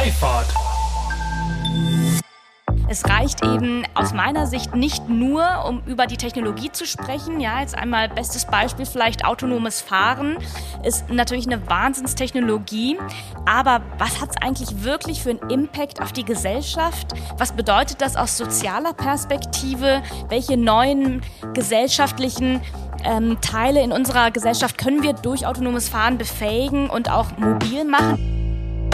Freifahrt. Es reicht eben aus meiner Sicht nicht nur, um über die Technologie zu sprechen. Ja, jetzt einmal bestes Beispiel vielleicht autonomes Fahren ist natürlich eine Wahnsinnstechnologie. Aber was hat es eigentlich wirklich für einen Impact auf die Gesellschaft? Was bedeutet das aus sozialer Perspektive? Welche neuen gesellschaftlichen ähm, Teile in unserer Gesellschaft können wir durch autonomes Fahren befähigen und auch mobil machen?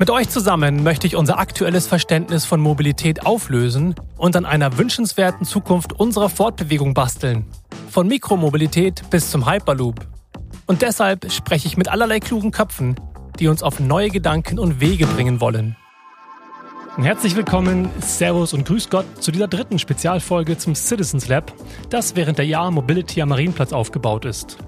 Mit euch zusammen möchte ich unser aktuelles Verständnis von Mobilität auflösen und an einer wünschenswerten Zukunft unserer Fortbewegung basteln. Von Mikromobilität bis zum Hyperloop. Und deshalb spreche ich mit allerlei klugen Köpfen, die uns auf neue Gedanken und Wege bringen wollen. Herzlich willkommen, Servus und Grüß Gott zu dieser dritten Spezialfolge zum Citizens Lab, das während der Jahr Mobility am Marienplatz aufgebaut ist.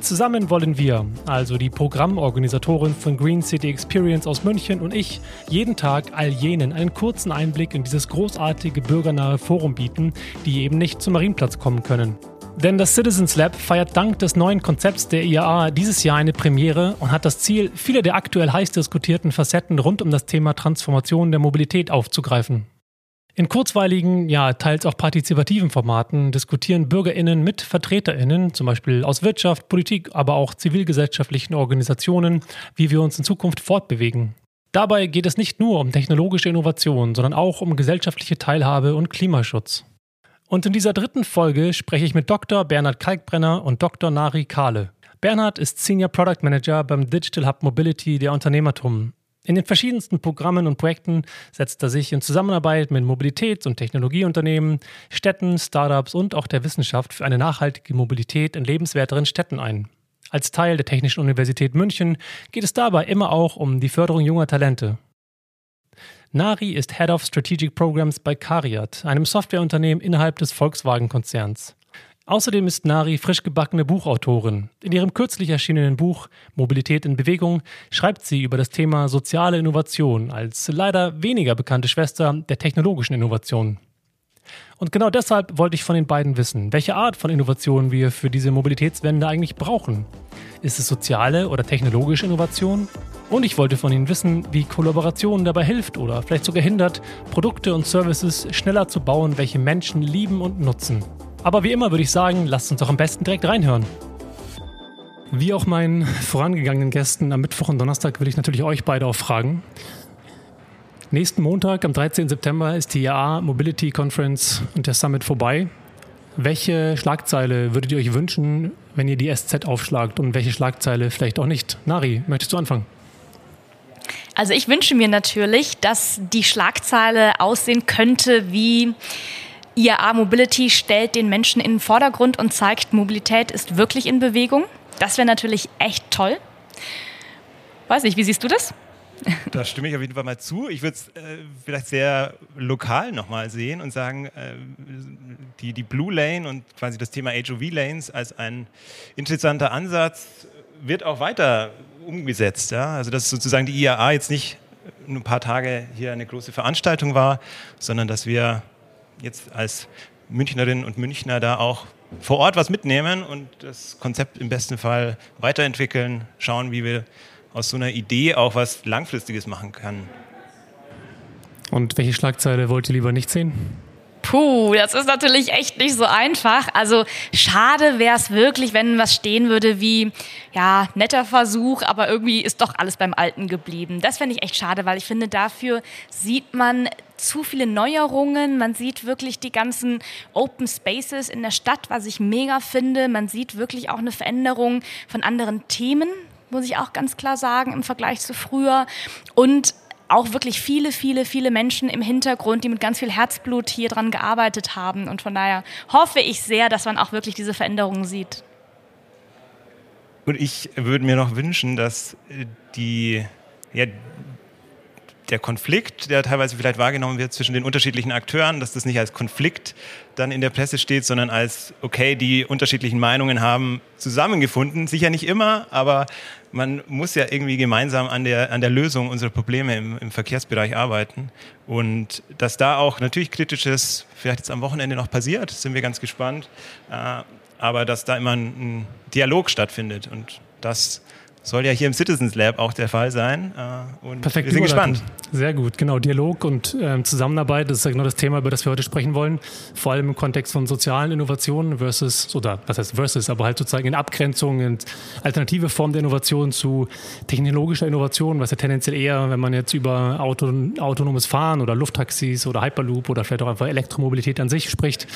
Zusammen wollen wir, also die Programmorganisatorin von Green City Experience aus München und ich, jeden Tag all jenen einen kurzen Einblick in dieses großartige bürgernahe Forum bieten, die eben nicht zum Marienplatz kommen können. Denn das Citizens Lab feiert dank des neuen Konzepts der IAA dieses Jahr eine Premiere und hat das Ziel, viele der aktuell heiß diskutierten Facetten rund um das Thema Transformation der Mobilität aufzugreifen. In kurzweiligen, ja teils auch partizipativen Formaten diskutieren Bürgerinnen mit Vertreterinnen, zum Beispiel aus Wirtschaft, Politik, aber auch zivilgesellschaftlichen Organisationen, wie wir uns in Zukunft fortbewegen. Dabei geht es nicht nur um technologische Innovation, sondern auch um gesellschaftliche Teilhabe und Klimaschutz. Und in dieser dritten Folge spreche ich mit Dr. Bernhard Kalkbrenner und Dr. Nari Kahle. Bernhard ist Senior Product Manager beim Digital Hub Mobility der Unternehmertum. In den verschiedensten Programmen und Projekten setzt er sich in Zusammenarbeit mit Mobilitäts- und Technologieunternehmen, Städten, Startups und auch der Wissenschaft für eine nachhaltige Mobilität in lebenswerteren Städten ein. Als Teil der Technischen Universität München geht es dabei immer auch um die Förderung junger Talente. Nari ist Head of Strategic Programs bei Cariat, einem Softwareunternehmen innerhalb des Volkswagen-Konzerns. Außerdem ist Nari frisch gebackene Buchautorin. In ihrem kürzlich erschienenen Buch Mobilität in Bewegung schreibt sie über das Thema soziale Innovation als leider weniger bekannte Schwester der technologischen Innovation. Und genau deshalb wollte ich von den beiden wissen, welche Art von Innovation wir für diese Mobilitätswende eigentlich brauchen. Ist es soziale oder technologische Innovation? Und ich wollte von Ihnen wissen, wie Kollaboration dabei hilft oder vielleicht sogar hindert, Produkte und Services schneller zu bauen, welche Menschen lieben und nutzen. Aber wie immer würde ich sagen, lasst uns doch am besten direkt reinhören. Wie auch meinen vorangegangenen Gästen am Mittwoch und Donnerstag will ich natürlich euch beide auch fragen. Nächsten Montag, am 13. September, ist die IA Mobility Conference und der Summit vorbei. Welche Schlagzeile würdet ihr euch wünschen, wenn ihr die SZ aufschlagt und welche Schlagzeile vielleicht auch nicht? Nari, möchtest du anfangen? Also ich wünsche mir natürlich, dass die Schlagzeile aussehen könnte wie IAA Mobility stellt den Menschen in den Vordergrund und zeigt, Mobilität ist wirklich in Bewegung. Das wäre natürlich echt toll. Weiß nicht, wie siehst du das? Da stimme ich auf jeden Fall mal zu. Ich würde es äh, vielleicht sehr lokal nochmal sehen und sagen, äh, die, die Blue Lane und quasi das Thema HOV-Lanes als ein interessanter Ansatz wird auch weiter umgesetzt. Ja? Also dass sozusagen die IAA jetzt nicht nur ein paar Tage hier eine große Veranstaltung war, sondern dass wir jetzt als Münchnerinnen und Münchner da auch vor Ort was mitnehmen und das Konzept im besten Fall weiterentwickeln, schauen, wie wir aus so einer Idee auch was Langfristiges machen können. Und welche Schlagzeile wollt ihr lieber nicht sehen? Puh, das ist natürlich echt nicht so einfach. Also schade wäre es wirklich, wenn was stehen würde wie, ja, netter Versuch, aber irgendwie ist doch alles beim Alten geblieben. Das fände ich echt schade, weil ich finde, dafür sieht man zu viele Neuerungen. Man sieht wirklich die ganzen Open Spaces in der Stadt, was ich mega finde. Man sieht wirklich auch eine Veränderung von anderen Themen, muss ich auch ganz klar sagen, im Vergleich zu früher. Und auch wirklich viele, viele, viele Menschen im Hintergrund, die mit ganz viel Herzblut hier dran gearbeitet haben. Und von daher hoffe ich sehr, dass man auch wirklich diese Veränderungen sieht. Und ich würde mir noch wünschen, dass die, ja, der Konflikt, der teilweise vielleicht wahrgenommen wird zwischen den unterschiedlichen Akteuren, dass das nicht als Konflikt dann in der Presse steht, sondern als, okay, die unterschiedlichen Meinungen haben zusammengefunden. Sicher nicht immer, aber man muss ja irgendwie gemeinsam an der, an der Lösung unserer Probleme im, im Verkehrsbereich arbeiten. Und dass da auch natürlich Kritisches vielleicht jetzt am Wochenende noch passiert, sind wir ganz gespannt. Äh, aber dass da immer ein, ein Dialog stattfindet und das soll ja hier im Citizens Lab auch der Fall sein. Äh, und Perfekt wir sind gespannt. Sehr gut, genau. Dialog und ähm, Zusammenarbeit, das ist ja genau das Thema, über das wir heute sprechen wollen. Vor allem im Kontext von sozialen Innovationen versus, oder was heißt versus, aber halt sozusagen in Abgrenzung und alternative Formen der Innovation zu technologischer Innovation, was ja tendenziell eher, wenn man jetzt über Auto, autonomes Fahren oder Lufttaxis oder Hyperloop oder vielleicht auch einfach Elektromobilität an sich spricht,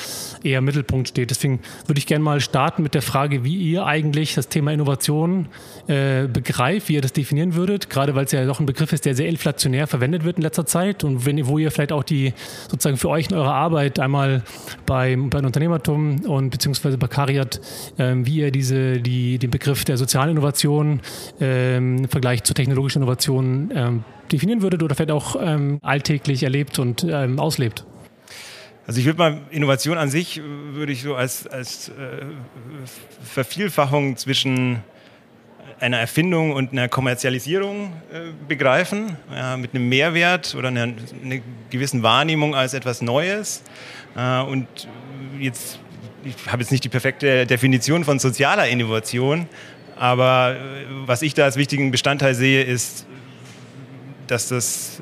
eher im Mittelpunkt steht. Deswegen würde ich gerne mal starten mit der Frage, wie ihr eigentlich das Thema Innovation äh, begreift, wie ihr das definieren würdet, gerade weil es ja doch ein Begriff ist, der sehr inflationär verwendet wird in letzter Zeit und wenn, wo ihr vielleicht auch die sozusagen für euch in eurer Arbeit einmal bei, bei Unternehmertum und beziehungsweise bei Cariat, ähm, wie ihr diese, die, den Begriff der sozialen Innovation ähm, im Vergleich zur technologischen Innovation ähm, definieren würdet oder vielleicht auch ähm, alltäglich erlebt und ähm, auslebt. Also ich würde mal Innovation an sich würde ich so als, als äh, Vervielfachung zwischen einer Erfindung und einer Kommerzialisierung äh, begreifen, ja, mit einem Mehrwert oder einer, einer, gewissen Wahrnehmung als etwas Neues. Äh, und jetzt, ich habe jetzt nicht die perfekte Definition von sozialer Innovation, aber äh, was ich da als wichtigen Bestandteil sehe, ist, dass das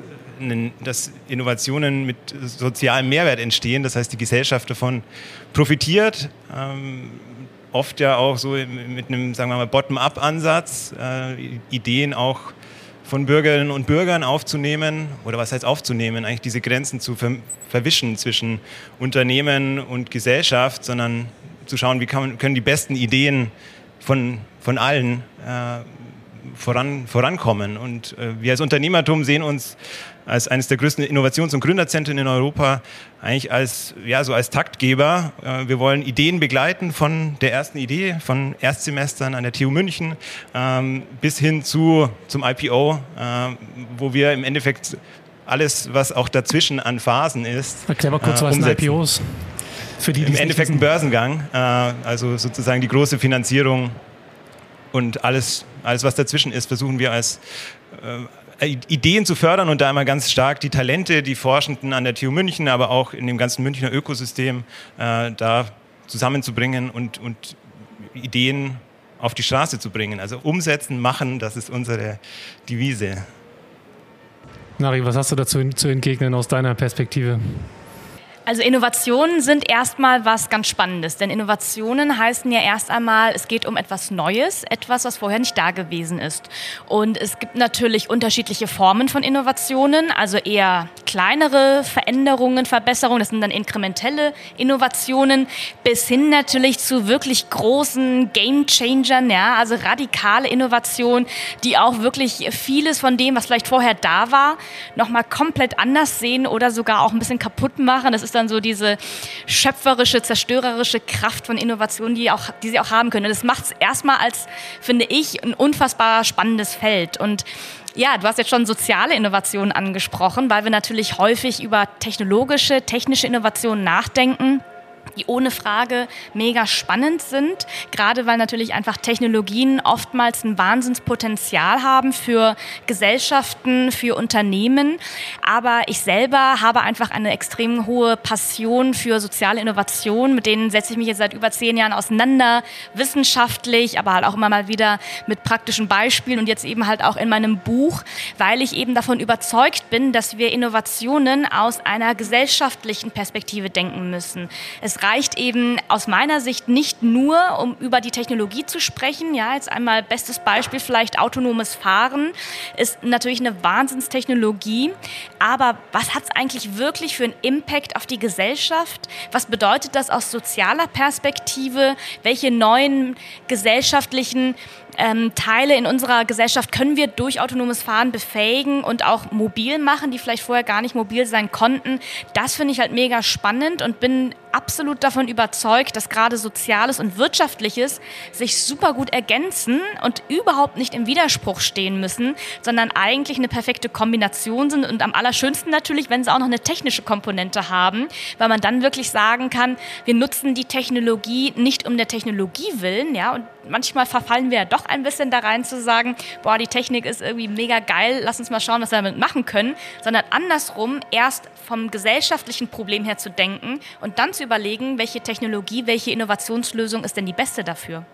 dass Innovationen mit sozialem Mehrwert entstehen, das heißt die Gesellschaft davon profitiert. Ähm, oft ja auch so mit einem, sagen wir mal, Bottom-up-Ansatz, äh, Ideen auch von Bürgerinnen und Bürgern aufzunehmen, oder was heißt aufzunehmen, eigentlich diese Grenzen zu ver verwischen zwischen Unternehmen und Gesellschaft, sondern zu schauen, wie kann, können die besten Ideen von, von allen äh, voran, vorankommen. Und äh, wir als Unternehmertum sehen uns als eines der größten Innovations- und Gründerzentren in Europa eigentlich als, ja, so als Taktgeber. Äh, wir wollen Ideen begleiten von der ersten Idee, von Erstsemestern an der TU München ähm, bis hin zu, zum IPO, äh, wo wir im Endeffekt alles, was auch dazwischen an Phasen ist, Erklär mal kurz, äh, was sind IPOs? Für die, Im Endeffekt ein Börsengang, äh, also sozusagen die große Finanzierung und alles, alles, was dazwischen ist, versuchen wir als äh, Ideen zu fördern und da immer ganz stark die Talente, die Forschenden an der TU München, aber auch in dem ganzen Münchner Ökosystem äh, da zusammenzubringen und, und Ideen auf die Straße zu bringen. Also umsetzen, machen, das ist unsere Devise. Nari, was hast du dazu zu entgegnen aus deiner Perspektive? Also Innovationen sind erstmal was ganz Spannendes, denn Innovationen heißen ja erst einmal, es geht um etwas Neues, etwas, was vorher nicht da gewesen ist. Und es gibt natürlich unterschiedliche Formen von Innovationen, also eher kleinere Veränderungen, Verbesserungen, das sind dann inkrementelle Innovationen, bis hin natürlich zu wirklich großen Game Changern, ja, also radikale Innovationen, die auch wirklich vieles von dem, was vielleicht vorher da war, nochmal komplett anders sehen oder sogar auch ein bisschen kaputt machen. Das ist ist dann so diese schöpferische, zerstörerische Kraft von Innovationen, die, auch, die sie auch haben können. Und das macht es erstmal als, finde ich, ein unfassbar spannendes Feld. Und ja, du hast jetzt schon soziale Innovationen angesprochen, weil wir natürlich häufig über technologische, technische Innovationen nachdenken die ohne Frage mega spannend sind, gerade weil natürlich einfach Technologien oftmals ein Wahnsinnspotenzial haben für Gesellschaften, für Unternehmen. Aber ich selber habe einfach eine extrem hohe Passion für soziale Innovation, mit denen setze ich mich jetzt seit über zehn Jahren auseinander, wissenschaftlich, aber halt auch immer mal wieder mit praktischen Beispielen und jetzt eben halt auch in meinem Buch, weil ich eben davon überzeugt bin, dass wir Innovationen aus einer gesellschaftlichen Perspektive denken müssen. Es reicht eben aus meiner Sicht nicht nur, um über die Technologie zu sprechen. Ja, jetzt einmal bestes Beispiel vielleicht autonomes Fahren ist natürlich eine Wahnsinnstechnologie. Aber was hat es eigentlich wirklich für einen Impact auf die Gesellschaft? Was bedeutet das aus sozialer Perspektive? Welche neuen gesellschaftlichen ähm, Teile in unserer Gesellschaft können wir durch autonomes Fahren befähigen und auch mobil machen, die vielleicht vorher gar nicht mobil sein konnten. Das finde ich halt mega spannend und bin absolut davon überzeugt, dass gerade Soziales und Wirtschaftliches sich super gut ergänzen und überhaupt nicht im Widerspruch stehen müssen, sondern eigentlich eine perfekte Kombination sind und am allerschönsten natürlich, wenn sie auch noch eine technische Komponente haben, weil man dann wirklich sagen kann, wir nutzen die Technologie nicht um der Technologie willen, ja, und manchmal verfallen wir ja doch ein bisschen da rein zu sagen, boah, die Technik ist irgendwie mega geil, lass uns mal schauen, was wir damit machen können, sondern andersrum erst vom gesellschaftlichen Problem her zu denken und dann zu überlegen, welche Technologie, welche Innovationslösung ist denn die beste dafür.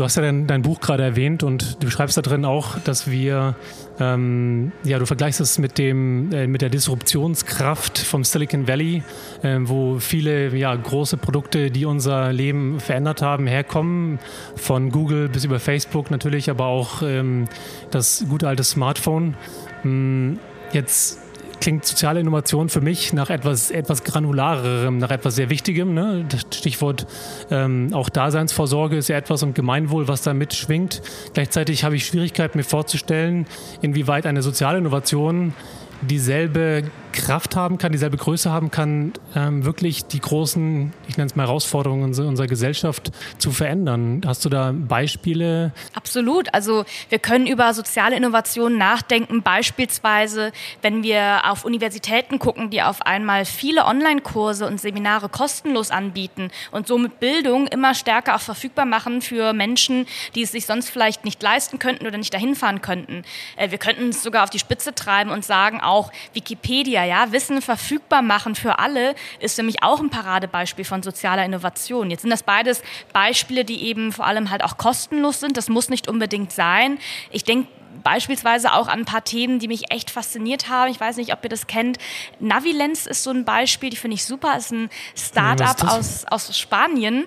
Du hast ja dein, dein Buch gerade erwähnt und du schreibst da drin auch, dass wir, ähm, ja, du vergleichst es mit, dem, äh, mit der Disruptionskraft vom Silicon Valley, äh, wo viele ja, große Produkte, die unser Leben verändert haben, herkommen. Von Google bis über Facebook natürlich, aber auch ähm, das gute alte Smartphone. Hm, jetzt klingt soziale Innovation für mich nach etwas, etwas granularerem, nach etwas sehr Wichtigem. Ne? Stichwort ähm, auch Daseinsvorsorge ist ja etwas und Gemeinwohl, was da mitschwingt. Gleichzeitig habe ich Schwierigkeiten, mir vorzustellen, inwieweit eine soziale Innovation dieselbe Kraft haben kann, dieselbe Größe haben kann, ähm, wirklich die großen, ich nenne es mal Herausforderungen unserer Gesellschaft zu verändern. Hast du da Beispiele? Absolut. Also wir können über soziale Innovationen nachdenken, beispielsweise wenn wir auf Universitäten gucken, die auf einmal viele Online-Kurse und Seminare kostenlos anbieten und somit Bildung immer stärker auch verfügbar machen für Menschen, die es sich sonst vielleicht nicht leisten könnten oder nicht dahin fahren könnten. Äh, wir könnten es sogar auf die Spitze treiben und sagen, auch Wikipedia Media, ja, Wissen verfügbar machen für alle, ist für mich auch ein Paradebeispiel von sozialer Innovation. Jetzt sind das beides Beispiele, die eben vor allem halt auch kostenlos sind. Das muss nicht unbedingt sein. Ich denke, beispielsweise auch an ein paar Themen, die mich echt fasziniert haben. Ich weiß nicht, ob ihr das kennt. Navilenz ist so ein Beispiel, die finde ich super. Ist ein Startup aus, aus Spanien.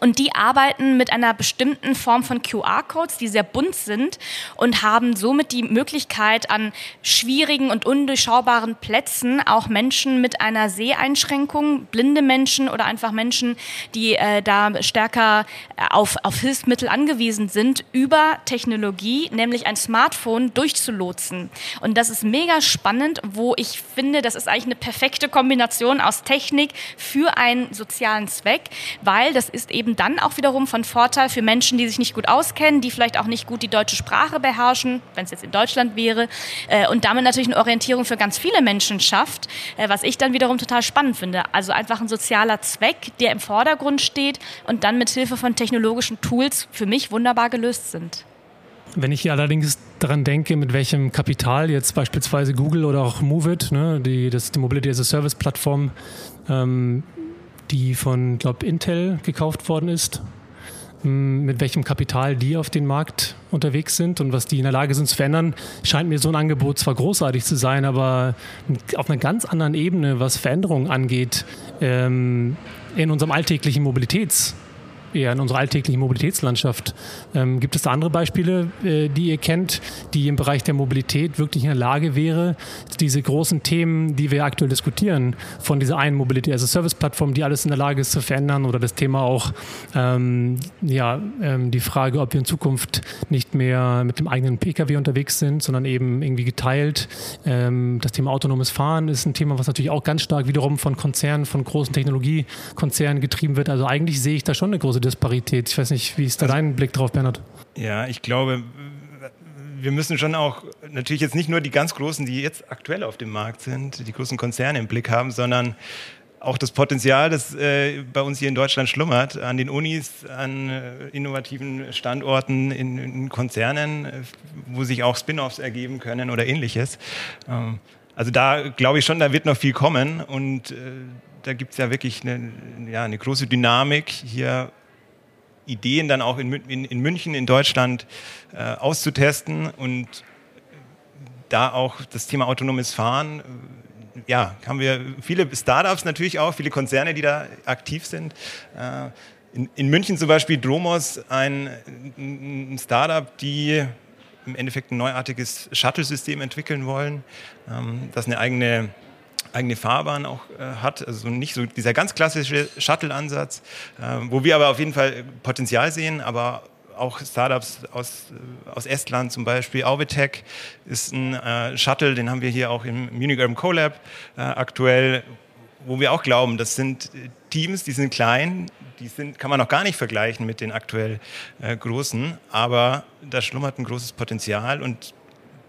Und die arbeiten mit einer bestimmten Form von QR-Codes, die sehr bunt sind und haben somit die Möglichkeit, an schwierigen und undurchschaubaren Plätzen auch Menschen mit einer Seheinschränkung, blinde Menschen oder einfach Menschen, die äh, da stärker äh, auf, auf Hilfsmittel angewiesen sind, über Technologie, nämlich ein Smartphone, durchzulotsen. Und das ist mega spannend, wo ich finde, das ist eigentlich eine perfekte Kombination aus Technik für einen sozialen Zweck, weil das ist eben eben dann auch wiederum von Vorteil für Menschen, die sich nicht gut auskennen, die vielleicht auch nicht gut die deutsche Sprache beherrschen, wenn es jetzt in Deutschland wäre, äh, und damit natürlich eine Orientierung für ganz viele Menschen schafft, äh, was ich dann wiederum total spannend finde. Also einfach ein sozialer Zweck, der im Vordergrund steht und dann mit Hilfe von technologischen Tools für mich wunderbar gelöst sind. Wenn ich hier allerdings daran denke, mit welchem Kapital jetzt beispielsweise Google oder auch Moveit, ne, die, die Mobility as a Service Plattform, ähm, die von, glaube Intel gekauft worden ist, mit welchem Kapital die auf den Markt unterwegs sind und was die in der Lage sind zu verändern, scheint mir so ein Angebot zwar großartig zu sein, aber auf einer ganz anderen Ebene, was Veränderungen angeht, ähm, in unserem alltäglichen Mobilitäts- eher in unserer alltäglichen Mobilitätslandschaft. Ähm, gibt es da andere Beispiele, äh, die ihr kennt, die im Bereich der Mobilität wirklich in der Lage wäre, diese großen Themen, die wir aktuell diskutieren, von dieser einen Mobility as a Service Plattform, die alles in der Lage ist zu verändern oder das Thema auch, ähm, ja, ähm, die Frage, ob wir in Zukunft nicht mehr mit dem eigenen Pkw unterwegs sind, sondern eben irgendwie geteilt. Ähm, das Thema autonomes Fahren ist ein Thema, was natürlich auch ganz stark wiederum von Konzernen, von großen Technologiekonzernen getrieben wird. Also eigentlich sehe ich da schon eine große Disparität. Ich weiß nicht, wie ist da dein Blick drauf, Bernhard? Ja, ich glaube, wir müssen schon auch natürlich jetzt nicht nur die ganz großen, die jetzt aktuell auf dem Markt sind, die großen Konzerne im Blick haben, sondern auch das Potenzial, das äh, bei uns hier in Deutschland schlummert, an den Unis, an äh, innovativen Standorten, in, in Konzernen, äh, wo sich auch Spin-offs ergeben können oder ähnliches. Ähm, also da glaube ich schon, da wird noch viel kommen und äh, da gibt es ja wirklich eine, ja, eine große Dynamik hier Ideen dann auch in, in, in München, in Deutschland äh, auszutesten und da auch das Thema autonomes Fahren, äh, ja, haben wir viele Startups natürlich auch, viele Konzerne, die da aktiv sind. Äh, in, in, München zum Beispiel Dromos, ein, ein Startup, die im Endeffekt ein neuartiges Shuttle-System entwickeln wollen, ähm, das eine eigene eigene Fahrbahn auch äh, hat, also nicht so dieser ganz klassische Shuttle-Ansatz, äh, wo wir aber auf jeden Fall Potenzial sehen, aber auch Startups aus, äh, aus Estland zum Beispiel. Auvitech ist ein äh, Shuttle, den haben wir hier auch im Munich Urban Colab äh, aktuell, wo wir auch glauben, das sind Teams, die sind klein, die sind, kann man noch gar nicht vergleichen mit den aktuell äh, großen, aber da schlummert ein großes Potenzial und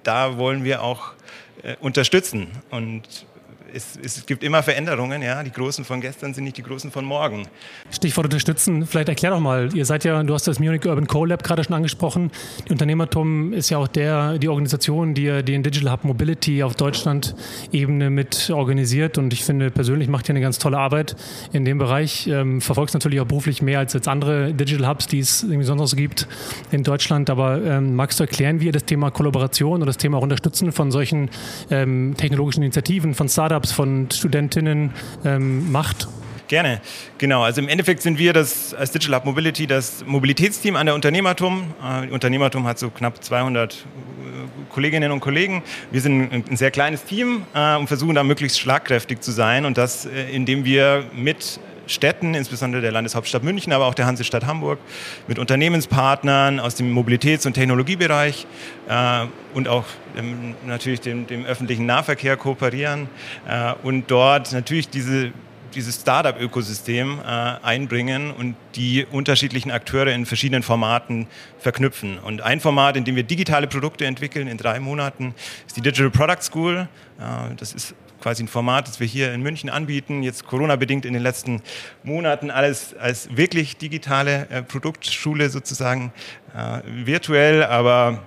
da wollen wir auch äh, unterstützen. Und es, es, gibt immer Veränderungen, ja. Die Großen von gestern sind nicht die Großen von morgen. Stichwort unterstützen, vielleicht erklär doch mal, ihr seid ja, du hast das Munich Urban Co-Lab gerade schon angesprochen. Die Unternehmertum ist ja auch der, die Organisation, die den Digital Hub Mobility auf Deutschland-Ebene mit organisiert und ich finde persönlich macht ihr eine ganz tolle Arbeit in dem Bereich. Ähm, verfolgst natürlich auch beruflich mehr als jetzt andere Digital Hubs, die es irgendwie sonst so gibt in Deutschland. Aber ähm, magst du erklären, wie ihr das Thema Kollaboration und das Thema auch Unterstützen von solchen ähm, technologischen Initiativen, von Startups Startups, von Studentinnen ähm, macht? Gerne, genau. Also im Endeffekt sind wir das als Digital Hub Mobility das Mobilitätsteam an der Unternehmertum. Äh, Unternehmertum hat so knapp 200 äh, Kolleginnen und Kollegen. Wir sind ein sehr kleines Team äh, und versuchen da möglichst schlagkräftig zu sein und das, äh, indem wir mit Städten, insbesondere der Landeshauptstadt München, aber auch der Hansestadt Hamburg, mit Unternehmenspartnern aus dem Mobilitäts- und Technologiebereich äh, und auch ähm, natürlich dem, dem, öffentlichen Nahverkehr kooperieren äh, und dort natürlich diese dieses Startup-Ökosystem äh, einbringen und die unterschiedlichen Akteure in verschiedenen Formaten verknüpfen. Und ein Format, in dem wir digitale Produkte entwickeln in drei Monaten, ist die Digital Product School. Äh, das ist quasi ein Format, das wir hier in München anbieten, jetzt Corona-bedingt in den letzten Monaten alles als wirklich digitale äh, Produktschule sozusagen äh, virtuell, aber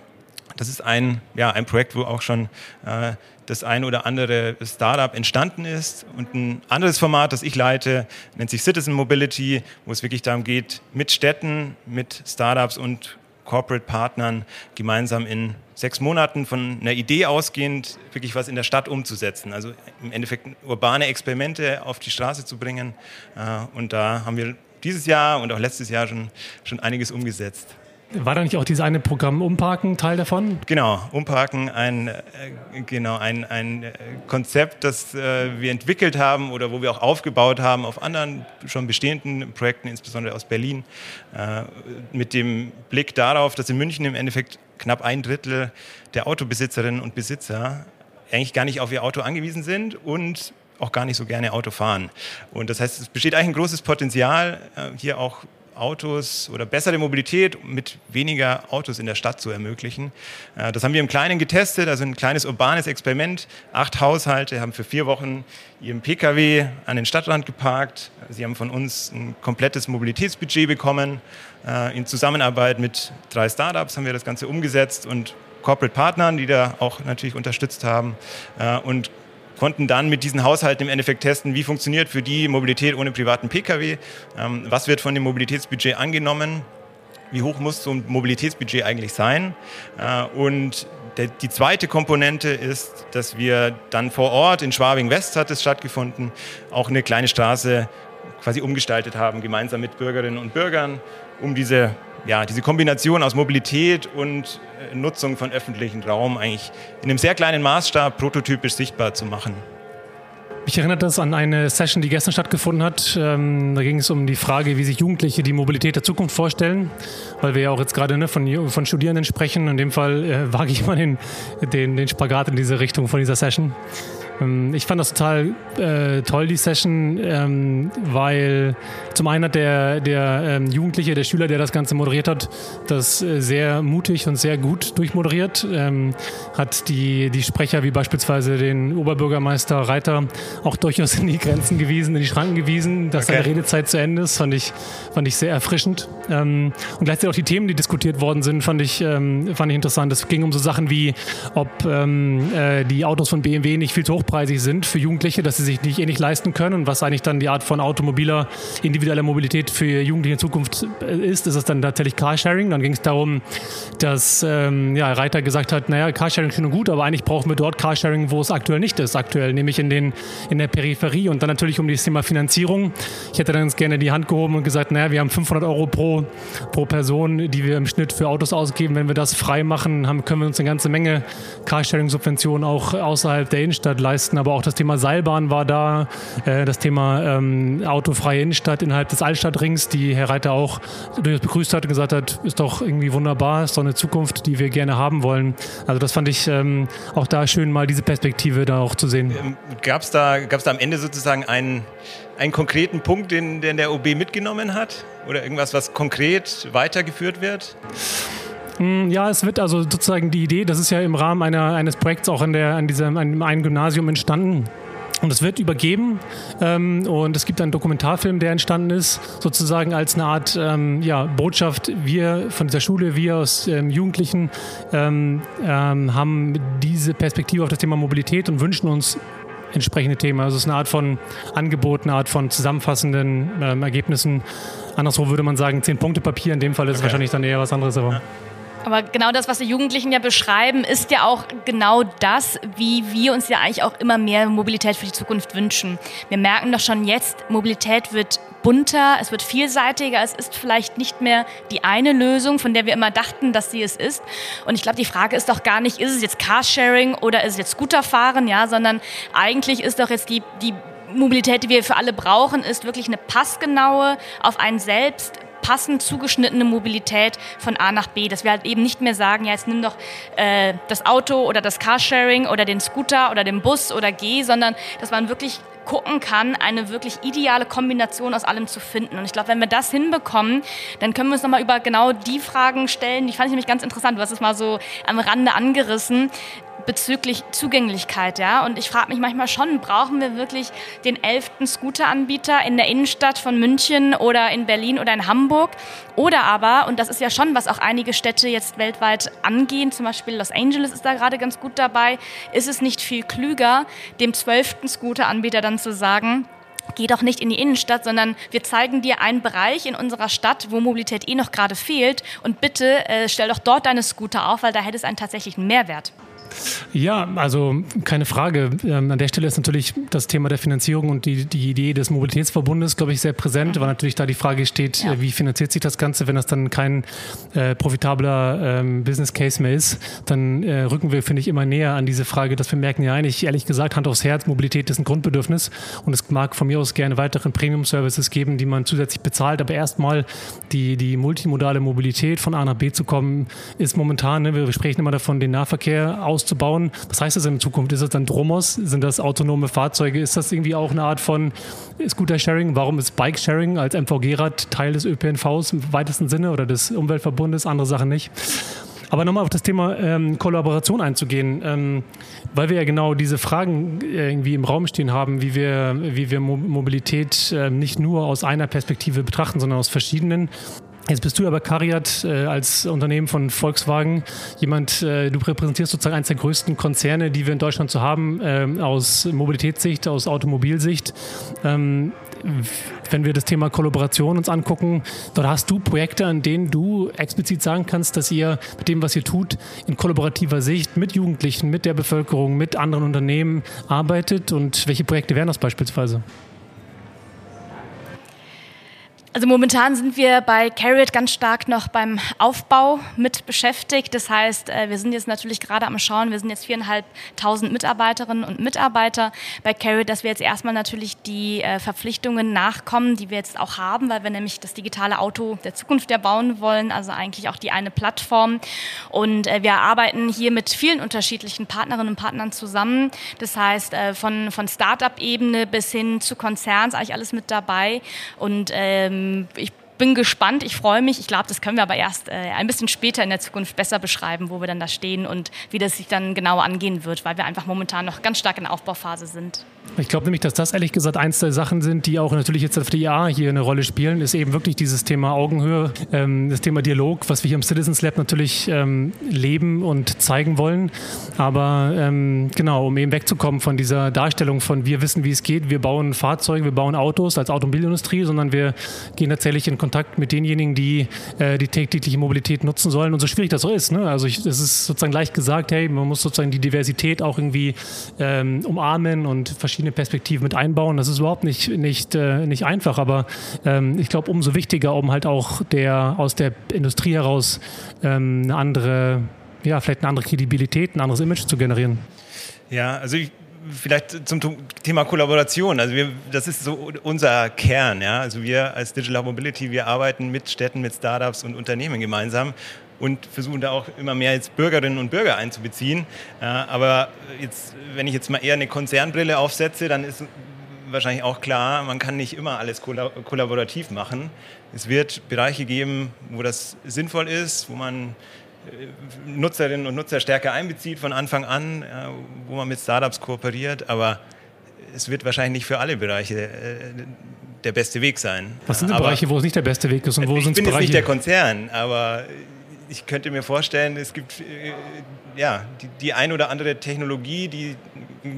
das ist ein, ja, ein Projekt, wo auch schon äh, das ein oder andere Startup entstanden ist. Und ein anderes Format, das ich leite, nennt sich Citizen Mobility, wo es wirklich darum geht, mit Städten, mit Startups und Corporate Partnern gemeinsam in sechs Monaten von einer Idee ausgehend wirklich was in der Stadt umzusetzen. Also im Endeffekt urbane Experimente auf die Straße zu bringen. Äh, und da haben wir dieses Jahr und auch letztes Jahr schon, schon einiges umgesetzt. War da nicht auch dieses eine Programm Umparken Teil davon? Genau, Umparken, ein, äh, genau, ein, ein äh, Konzept, das äh, wir entwickelt haben oder wo wir auch aufgebaut haben auf anderen schon bestehenden Projekten, insbesondere aus Berlin, mit dem Blick darauf, dass in München im Endeffekt knapp ein Drittel der Autobesitzerinnen und Besitzer eigentlich gar nicht auf ihr Auto angewiesen sind und auch gar nicht so gerne Auto fahren. Und das heißt, es besteht eigentlich ein großes Potenzial, hier auch Autos oder bessere Mobilität mit weniger Autos in der Stadt zu ermöglichen. Äh, das haben wir im Kleinen getestet, also ein kleines urbanes Experiment. Acht Haushalte haben für vier Wochen ihren Pkw an den Stadtrand geparkt. Sie haben von uns ein komplettes Mobilitätsbudget bekommen. Äh, in Zusammenarbeit mit drei Startups haben wir das Ganze umgesetzt und Corporate Partnern, die da auch natürlich unterstützt haben. Äh, und konnten dann mit diesen Haushalten im Endeffekt testen, wie funktioniert für die Mobilität ohne privaten Pkw, ähm, was wird von dem Mobilitätsbudget angenommen, wie hoch muss so ein Mobilitätsbudget eigentlich sein. Äh, und die zweite Komponente ist, dass wir dann vor Ort, in Schwabing-West hat es stattgefunden, auch eine kleine Straße quasi umgestaltet haben, gemeinsam mit Bürgerinnen und Bürgern, um diese, ja, diese Kombination aus Mobilität und Nutzung von öffentlichem Raum eigentlich in einem sehr kleinen Maßstab prototypisch sichtbar zu machen. Mich erinnert das an eine Session, die gestern stattgefunden hat. Ähm, da ging es um die Frage, wie sich Jugendliche die Mobilität der Zukunft vorstellen, weil wir ja auch jetzt gerade ne, von, von Studierenden sprechen. In dem Fall äh, wage ich mal den, den, den Spagat in diese Richtung von dieser Session. Ähm, ich fand das total äh, toll, die Session, ähm, weil zum einen hat der, der ähm, Jugendliche, der Schüler, der das Ganze moderiert hat, das äh, sehr mutig und sehr gut durchmoderiert, ähm, hat die, die Sprecher wie beispielsweise den Oberbürgermeister Reiter auch durchaus in die Grenzen gewiesen, in die Schranken gewiesen, dass okay. seine Redezeit zu Ende ist, fand ich, fand ich sehr erfrischend. Ähm, und gleichzeitig auch die Themen, die diskutiert worden sind, fand ich, ähm, fand ich interessant. Es ging um so Sachen wie, ob äh, die Autos von BMW nicht viel zu hoch hochpreisig sind für Jugendliche, dass sie sich nicht eh nicht leisten können und was eigentlich dann die Art von automobiler, individueller Mobilität für Jugendliche in Zukunft äh, ist, ist es dann tatsächlich Carsharing. Dann ging es darum, dass ähm, ja, Reiter gesagt hat, naja, Carsharing ist schön und gut, aber eigentlich brauchen wir dort Carsharing, wo es aktuell nicht ist, aktuell, nämlich in, den, in der Peripherie und dann natürlich um das Thema Finanzierung. Ich hätte dann ganz gerne die Hand gehoben und gesagt, naja, wir haben 500 Euro pro, pro Person, die wir im Schnitt für Autos ausgeben. Wenn wir das frei machen, haben, können wir uns eine ganze Menge Carsharing-Subventionen auch außerhalb der Innenstadt leisten leisten, aber auch das Thema Seilbahn war da, äh, das Thema ähm, autofreie Innenstadt innerhalb des Altstadtrings, die Herr Reiter auch durchaus begrüßt hat und gesagt hat, ist doch irgendwie wunderbar, ist doch eine Zukunft, die wir gerne haben wollen. Also das fand ich ähm, auch da schön, mal diese Perspektive da auch zu sehen. Ähm, Gab es da, gab's da am Ende sozusagen einen, einen konkreten Punkt, den, den der OB mitgenommen hat? Oder irgendwas, was konkret weitergeführt wird? Hm, ja, es wird also sozusagen die Idee, das ist ja im Rahmen einer, eines Projekts auch an, der, an diesem an einem Gymnasium entstanden. Und es wird übergeben ähm, und es gibt einen Dokumentarfilm, der entstanden ist, sozusagen als eine Art ähm, ja, Botschaft. Wir von dieser Schule, wir aus ähm, Jugendlichen ähm, ähm, haben diese Perspektive auf das Thema Mobilität und wünschen uns entsprechende Themen. Also es ist eine Art von Angebot, eine Art von zusammenfassenden ähm, Ergebnissen. Anderswo würde man sagen, zehn Punkte Papier. In dem Fall ist okay. es wahrscheinlich dann eher was anderes. Aber. Ja. Aber genau das, was die Jugendlichen ja beschreiben, ist ja auch genau das, wie wir uns ja eigentlich auch immer mehr Mobilität für die Zukunft wünschen. Wir merken doch schon jetzt, Mobilität wird bunter, es wird vielseitiger, es ist vielleicht nicht mehr die eine Lösung, von der wir immer dachten, dass sie es ist. Und ich glaube, die Frage ist doch gar nicht, ist es jetzt Carsharing oder ist es jetzt Scooterfahren, ja, sondern eigentlich ist doch jetzt die, die Mobilität, die wir für alle brauchen, ist wirklich eine passgenaue, auf einen selbst passend zugeschnittene Mobilität von A nach B. Dass wir halt eben nicht mehr sagen, ja, jetzt nimm doch äh, das Auto oder das Carsharing oder den Scooter oder den Bus oder geh, sondern dass man wirklich gucken kann, eine wirklich ideale Kombination aus allem zu finden. Und ich glaube, wenn wir das hinbekommen, dann können wir uns nochmal über genau die Fragen stellen. Die fand ich nämlich ganz interessant. Du hast es mal so am Rande angerissen bezüglich Zugänglichkeit, ja. Und ich frage mich manchmal schon, brauchen wir wirklich den elften Scooteranbieter in der Innenstadt von München oder in Berlin oder in Hamburg? Oder aber, und das ist ja schon, was auch einige Städte jetzt weltweit angehen, zum Beispiel Los Angeles ist da gerade ganz gut dabei, ist es nicht viel klüger, dem zwölften Scooteranbieter dann zu sagen, geh doch nicht in die Innenstadt, sondern wir zeigen dir einen Bereich in unserer Stadt, wo Mobilität eh noch gerade fehlt und bitte äh, stell doch dort deine Scooter auf, weil da hätte es einen tatsächlichen Mehrwert. Ja, also keine Frage. Ähm, an der Stelle ist natürlich das Thema der Finanzierung und die, die Idee des Mobilitätsverbundes, glaube ich, sehr präsent, mhm. weil natürlich da die Frage steht, ja. wie finanziert sich das Ganze, wenn das dann kein äh, profitabler ähm, Business Case mehr ist, dann äh, rücken wir, finde ich, immer näher an diese Frage, dass wir merken, ja eigentlich, ehrlich gesagt, Hand aufs Herz, Mobilität ist ein Grundbedürfnis und es mag von mir aus gerne weiteren Premium-Services geben, die man zusätzlich bezahlt, aber erstmal die, die multimodale Mobilität von A nach B zu kommen, ist momentan, ne, wir sprechen immer davon, den Nahverkehr aus auszubauen. Was heißt das in Zukunft? Ist das dann Dromos? Sind das autonome Fahrzeuge? Ist das irgendwie auch eine Art von Scooter-Sharing? Warum ist Bike-Sharing als MVG-Rad Teil des ÖPNVs im weitesten Sinne oder des Umweltverbundes? Andere Sachen nicht. Aber nochmal auf das Thema ähm, Kollaboration einzugehen, ähm, weil wir ja genau diese Fragen äh, irgendwie im Raum stehen haben, wie wir, wie wir Mobilität äh, nicht nur aus einer Perspektive betrachten, sondern aus verschiedenen. Jetzt bist du aber Cariat äh, als Unternehmen von Volkswagen jemand, äh, du repräsentierst sozusagen eines der größten Konzerne, die wir in Deutschland zu haben, äh, aus Mobilitätssicht, aus Automobilsicht. Ähm, wenn wir das Thema Kollaboration uns angucken, dort hast du Projekte, an denen du explizit sagen kannst, dass ihr mit dem, was ihr tut, in kollaborativer Sicht mit Jugendlichen, mit der Bevölkerung, mit anderen Unternehmen arbeitet. Und welche Projekte wären das beispielsweise? Also momentan sind wir bei Carrot ganz stark noch beim Aufbau mit beschäftigt. Das heißt, äh, wir sind jetzt natürlich gerade am Schauen, wir sind jetzt viereinhalbtausend Mitarbeiterinnen und Mitarbeiter bei Carrot, dass wir jetzt erstmal natürlich die äh, Verpflichtungen nachkommen, die wir jetzt auch haben, weil wir nämlich das digitale Auto der Zukunft erbauen wollen, also eigentlich auch die eine Plattform. Und äh, wir arbeiten hier mit vielen unterschiedlichen Partnerinnen und Partnern zusammen. Das heißt, von, von Start-up-Ebene bis hin zu Konzerns, eigentlich alles mit dabei. Und ähm, ähm, ich bin gespannt, ich freue mich. Ich glaube, das können wir aber erst äh, ein bisschen später in der Zukunft besser beschreiben, wo wir dann da stehen und wie das sich dann genau angehen wird, weil wir einfach momentan noch ganz stark in der Aufbauphase sind. Ich glaube nämlich, dass das ehrlich gesagt eins der Sachen sind, die auch natürlich jetzt auf der IA hier eine Rolle spielen, ist eben wirklich dieses Thema Augenhöhe, ähm, das Thema Dialog, was wir hier im Citizens Lab natürlich ähm, leben und zeigen wollen. Aber ähm, genau, um eben wegzukommen von dieser Darstellung von wir wissen, wie es geht, wir bauen Fahrzeuge, wir bauen Autos als Automobilindustrie, sondern wir gehen tatsächlich in Kontakt mit denjenigen, die äh, die tägliche Mobilität nutzen sollen. Und so schwierig das so ist. Ne? Also es ist sozusagen leicht gesagt, hey, man muss sozusagen die Diversität auch irgendwie ähm, umarmen und verschiedene Perspektiven mit einbauen. Das ist überhaupt nicht, nicht, äh, nicht einfach, aber ähm, ich glaube, umso wichtiger, um halt auch der aus der Industrie heraus ähm, eine andere, ja, vielleicht eine andere Kredibilität, ein anderes Image zu generieren. Ja, also ich vielleicht zum Thema Kollaboration. Also wir, das ist so unser Kern. Ja? Also wir als Digital Mobility, wir arbeiten mit Städten, mit Startups und Unternehmen gemeinsam und versuchen da auch immer mehr jetzt Bürgerinnen und Bürger einzubeziehen. aber jetzt, wenn ich jetzt mal eher eine Konzernbrille aufsetze, dann ist wahrscheinlich auch klar, man kann nicht immer alles kollaborativ machen. Es wird Bereiche geben, wo das sinnvoll ist, wo man äh, Nutzerinnen und Nutzer stärker einbezieht von Anfang an, wo man mit Startups kooperiert, aber es wird wahrscheinlich nicht für alle Bereiche äh, der beste Weg sein. Was sind denn Bereiche, wo es nicht der beste Weg ist und wo sind Ich bin jetzt nicht der Konzern, aber ich könnte mir vorstellen, es gibt äh, ja, die, die ein oder andere Technologie, die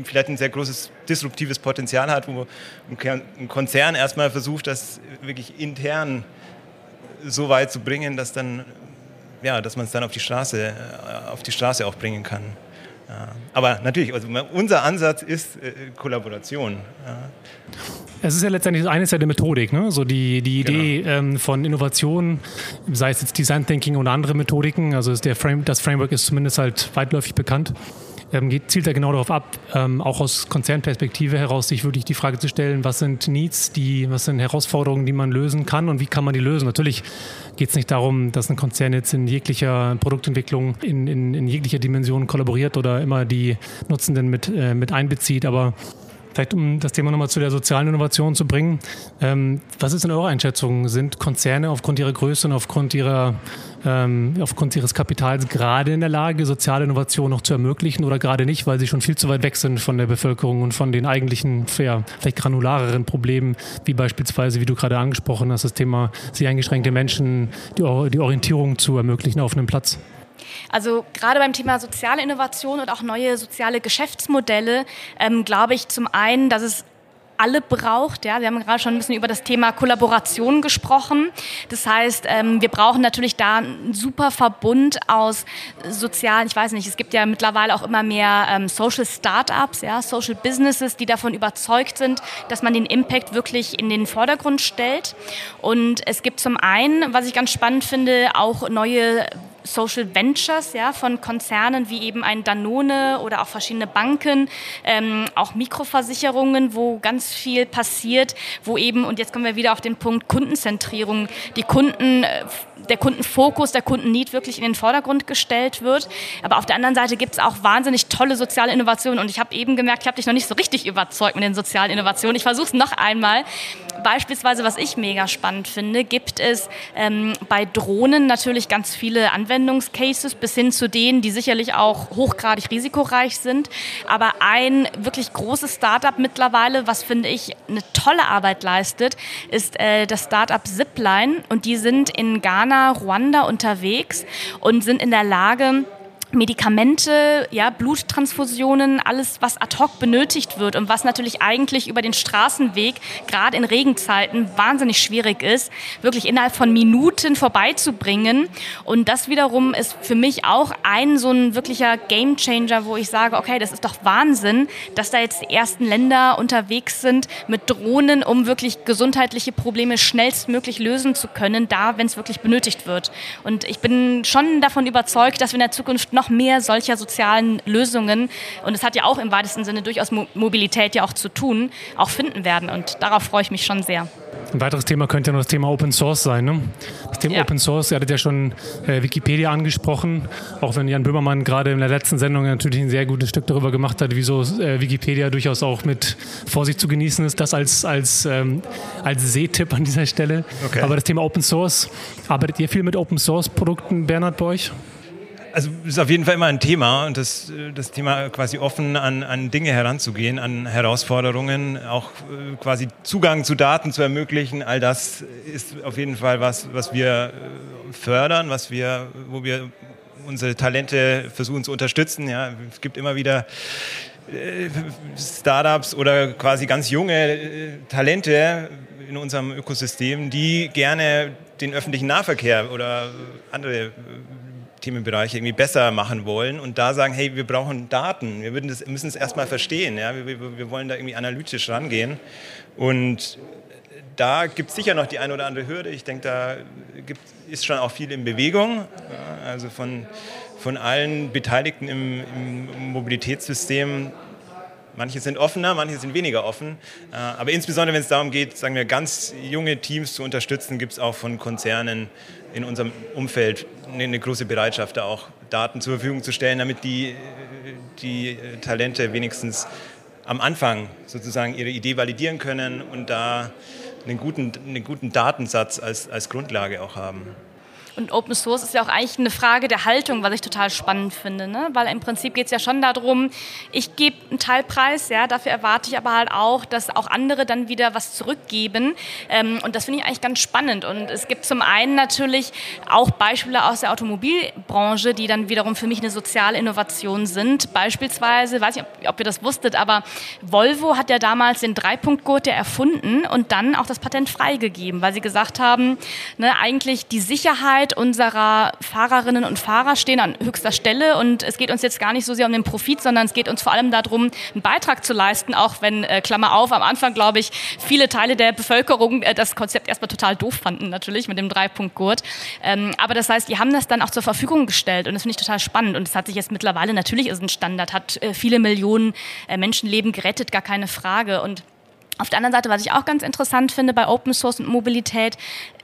vielleicht ein sehr großes disruptives Potenzial hat, wo ein Konzern erstmal versucht, das wirklich intern so weit zu bringen, dass dann ja, dass man es dann auf die Straße, äh, auf die Straße auch bringen kann. Ja. Aber natürlich, also unser Ansatz ist äh, Kollaboration. Ja. Es ist ja letztendlich eines ja der Methodik, ne? so die, die Idee genau. ähm, von Innovation, sei es jetzt Design Thinking oder andere Methodiken, also der Frame, das Framework ist zumindest halt weitläufig bekannt ähm, geht, zielt er genau darauf ab, ähm, auch aus Konzernperspektive heraus, sich wirklich die Frage zu stellen, was sind Needs, die, was sind Herausforderungen, die man lösen kann und wie kann man die lösen. Natürlich geht es nicht darum, dass ein Konzern jetzt in jeglicher Produktentwicklung, in, in, in jeglicher Dimension kollaboriert oder immer die Nutzenden mit, äh, mit einbezieht, aber Vielleicht um das Thema nochmal zu der sozialen Innovation zu bringen. Ähm, was ist in eurer Einschätzung? Sind Konzerne aufgrund ihrer Größe und aufgrund, ihrer, ähm, aufgrund ihres Kapitals gerade in der Lage, soziale Innovation noch zu ermöglichen oder gerade nicht, weil sie schon viel zu weit weg sind von der Bevölkerung und von den eigentlichen, ja, vielleicht granulareren Problemen, wie beispielsweise, wie du gerade angesprochen hast, das Thema sehr eingeschränkte Menschen, die, die Orientierung zu ermöglichen auf einem Platz? Also gerade beim Thema soziale Innovation und auch neue soziale Geschäftsmodelle ähm, glaube ich zum einen, dass es alle braucht. Ja, wir haben gerade schon ein bisschen über das Thema Kollaboration gesprochen. Das heißt, ähm, wir brauchen natürlich da einen super Verbund aus sozialen, ich weiß nicht, es gibt ja mittlerweile auch immer mehr ähm, Social Startups, ja, Social Businesses, die davon überzeugt sind, dass man den Impact wirklich in den Vordergrund stellt. Und es gibt zum einen, was ich ganz spannend finde, auch neue Social Ventures ja, von Konzernen wie eben ein Danone oder auch verschiedene Banken, ähm, auch Mikroversicherungen, wo ganz viel passiert, wo eben, und jetzt kommen wir wieder auf den Punkt Kundenzentrierung, die Kunden, äh, der Kundenfokus, der Kundenneed wirklich in den Vordergrund gestellt wird. Aber auf der anderen Seite gibt es auch wahnsinnig tolle soziale Innovationen und ich habe eben gemerkt, ich habe dich noch nicht so richtig überzeugt mit den sozialen Innovationen. Ich versuche es noch einmal. Beispielsweise, was ich mega spannend finde, gibt es ähm, bei Drohnen natürlich ganz viele Anwendungscases bis hin zu denen, die sicherlich auch hochgradig risikoreich sind. Aber ein wirklich großes Startup mittlerweile, was finde ich eine tolle Arbeit leistet, ist äh, das Startup Zipline. Und die sind in Ghana, Ruanda unterwegs und sind in der Lage, Medikamente, ja, Bluttransfusionen, alles, was ad hoc benötigt wird und was natürlich eigentlich über den Straßenweg, gerade in Regenzeiten, wahnsinnig schwierig ist, wirklich innerhalb von Minuten vorbeizubringen. Und das wiederum ist für mich auch ein so ein wirklicher Gamechanger, wo ich sage, okay, das ist doch Wahnsinn, dass da jetzt die ersten Länder unterwegs sind mit Drohnen, um wirklich gesundheitliche Probleme schnellstmöglich lösen zu können, da, wenn es wirklich benötigt wird. Und ich bin schon davon überzeugt, dass wir in der Zukunft noch mehr solcher sozialen Lösungen, und es hat ja auch im weitesten Sinne durchaus Mobilität ja auch zu tun, auch finden werden. Und darauf freue ich mich schon sehr. Ein weiteres Thema könnte ja noch das Thema Open Source sein. Ne? Das Thema ja. Open Source, ihr hattet ja schon äh, Wikipedia angesprochen, auch wenn Jan Böhmermann gerade in der letzten Sendung natürlich ein sehr gutes Stück darüber gemacht hat, wieso äh, Wikipedia durchaus auch mit Vorsicht zu genießen ist. Das als, als, ähm, als Seetipp an dieser Stelle. Okay. Aber das Thema Open Source, arbeitet ihr viel mit Open Source Produkten, Bernhard, bei euch? Also ist auf jeden Fall immer ein Thema und das, das Thema quasi offen an, an Dinge heranzugehen, an Herausforderungen, auch äh, quasi Zugang zu Daten zu ermöglichen, all das ist auf jeden Fall was, was wir äh, fördern, was wir, wo wir unsere Talente versuchen zu unterstützen. Ja, es gibt immer wieder äh, Startups oder quasi ganz junge Talente in unserem Ökosystem, die gerne den öffentlichen Nahverkehr oder andere Themenbereiche irgendwie besser machen wollen und da sagen, hey, wir brauchen Daten, wir das, müssen es erstmal verstehen, ja? wir, wir, wollen da irgendwie analytisch rangehen und da gibt es sicher noch die eine oder andere Hürde. Ich denke, da gibt, ist schon auch viel in Bewegung, also von, von allen Beteiligten im, im Mobilitätssystem Manche sind offener, manche sind weniger offen. Aber insbesondere, wenn es darum geht, sagen wir, ganz junge Teams zu unterstützen, gibt es auch von Konzernen in unserem Umfeld eine, große Bereitschaft, da auch Daten zur Verfügung zu stellen, damit die, die Talente wenigstens am Anfang sozusagen ihre Idee validieren können und da einen guten, einen guten Datensatz als, als Grundlage auch haben. Und Open Source ist ja auch eigentlich eine Frage der Haltung, was ich total spannend finde. Ne? Weil im Prinzip geht es ja schon darum, ich gebe einen Teilpreis, ja, dafür erwarte ich aber halt auch, dass auch andere dann wieder was zurückgeben. Ähm, und das finde ich eigentlich ganz spannend. Und es gibt zum einen natürlich auch Beispiele aus der Automobilbranche, die dann wiederum für mich eine soziale Innovation sind. Beispielsweise, weiß ich, ob, ob ihr das wusstet, aber Volvo hat ja damals den Dreipunktgurt ja erfunden und dann auch das Patent freigegeben, weil sie gesagt haben, ne, eigentlich die Sicherheit Sicherheit unserer Fahrerinnen und Fahrer stehen an höchster Stelle. Und es geht uns jetzt gar nicht so sehr um den Profit, sondern es geht uns vor allem darum, einen Beitrag zu leisten, auch wenn, äh, Klammer auf, am Anfang, glaube ich, viele Teile der Bevölkerung äh, das Konzept erstmal total doof fanden, natürlich, mit dem Dreipunktgurt. Ähm, aber das heißt, die haben das dann auch zur Verfügung gestellt und das finde ich total spannend. Und es hat sich jetzt mittlerweile, natürlich ist ein Standard, hat äh, viele Millionen äh, Menschenleben gerettet, gar keine Frage. Und auf der anderen Seite, was ich auch ganz interessant finde bei Open Source und Mobilität,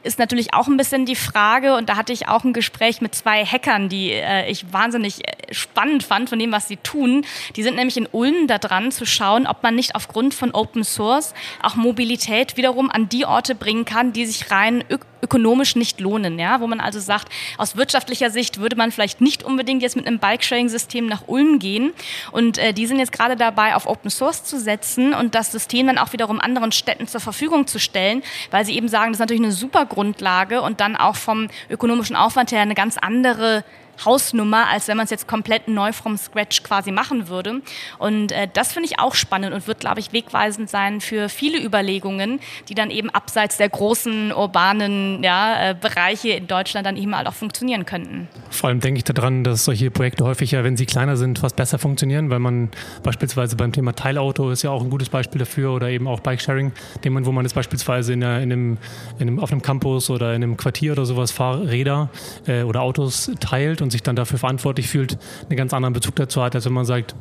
ist natürlich auch ein bisschen die Frage, und da hatte ich auch ein Gespräch mit zwei Hackern, die äh, ich wahnsinnig äh, spannend fand von dem, was sie tun. Die sind nämlich in Ulm da dran zu schauen, ob man nicht aufgrund von Open Source auch Mobilität wiederum an die Orte bringen kann, die sich rein ökonomisch nicht lohnen, ja, wo man also sagt, aus wirtschaftlicher Sicht würde man vielleicht nicht unbedingt jetzt mit einem Bike-Sharing-System nach Ulm gehen und äh, die sind jetzt gerade dabei, auf Open Source zu setzen und das System dann auch wiederum anderen Städten zur Verfügung zu stellen, weil sie eben sagen, das ist natürlich eine super Grundlage und dann auch vom ökonomischen Aufwand her eine ganz andere Hausnummer, als wenn man es jetzt komplett neu vom Scratch quasi machen würde. Und äh, das finde ich auch spannend und wird, glaube ich, wegweisend sein für viele Überlegungen, die dann eben abseits der großen urbanen ja, äh, Bereiche in Deutschland dann eben halt auch funktionieren könnten. Vor allem denke ich daran, dass solche Projekte häufig ja, wenn sie kleiner sind, fast besser funktionieren, weil man beispielsweise beim Thema Teilauto ist ja auch ein gutes Beispiel dafür oder eben auch Bikesharing, wo man jetzt beispielsweise in, in, einem, in einem, auf einem Campus oder in einem Quartier oder sowas Fahrräder äh, oder Autos teilt und sich dann dafür verantwortlich fühlt, einen ganz anderen Bezug dazu hat, als wenn man sagt,